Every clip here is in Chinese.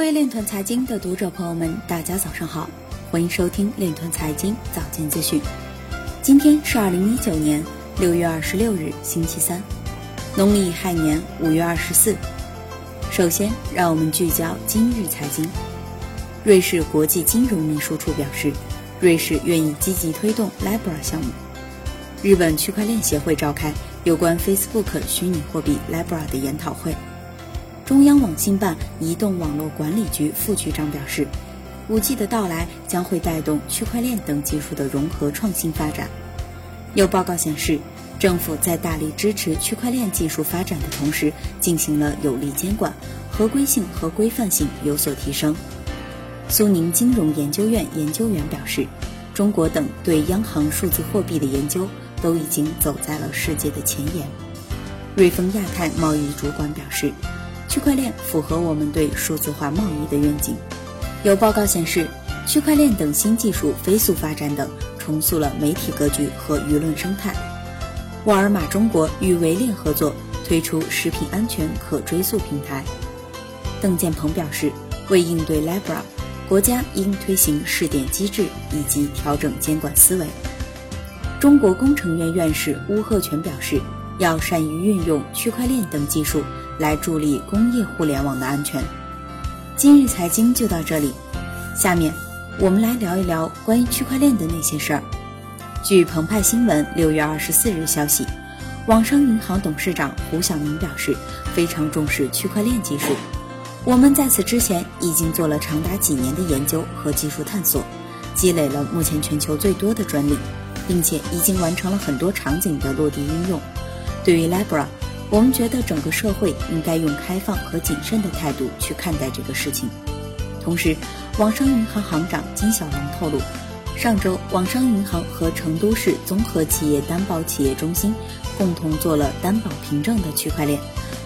各位链团财经的读者朋友们，大家早上好，欢迎收听链团财经早间资讯。今天是二零一九年六月二十六日，星期三，农历亥年五月二十四。首先，让我们聚焦今日财经。瑞士国际金融秘书处表示，瑞士愿意积极推动 Libra 项目。日本区块链协会召开有关 Facebook 虚拟货币 Libra 的研讨会。中央网信办移动网络管理局副局长表示，5G 的到来将会带动区块链等技术的融合创新发展。有报告显示，政府在大力支持区块链技术发展的同时，进行了有力监管，合规性和规范性有所提升。苏宁金融研究院研究员表示，中国等对央行数字货币的研究都已经走在了世界的前沿。瑞丰亚太贸易主管表示。区块链符合我们对数字化贸易的愿景。有报告显示，区块链等新技术飞速发展等，重塑了媒体格局和舆论生态。沃尔玛中国与维链合作推出食品安全可追溯平台。邓建鹏表示，为应对 Libra，国家应推行试点机制以及调整监管思维。中国工程院院士邬贺铨表示，要善于运用区块链等技术。来助力工业互联网的安全。今日财经就到这里，下面我们来聊一聊关于区块链的那些事儿。据澎湃新闻六月二十四日消息，网商银行董事长胡晓明表示，非常重视区块链技术。我们在此之前已经做了长达几年的研究和技术探索，积累了目前全球最多的专利，并且已经完成了很多场景的落地应用。对于 Libra。我们觉得整个社会应该用开放和谨慎的态度去看待这个事情。同时，网商银行行长金小龙透露，上周网商银行和成都市综合企业担保企业中心共同做了担保凭证的区块链，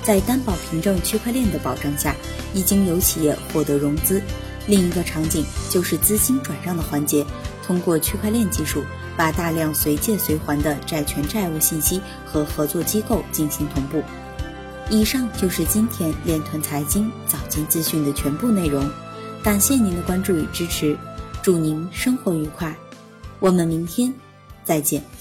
在担保凭证区块链的保障下，已经有企业获得融资。另一个场景就是资金转让的环节，通过区块链技术。把大量随借随还的债权债务信息和合作机构进行同步。以上就是今天链团财经早间资讯的全部内容，感谢您的关注与支持，祝您生活愉快，我们明天再见。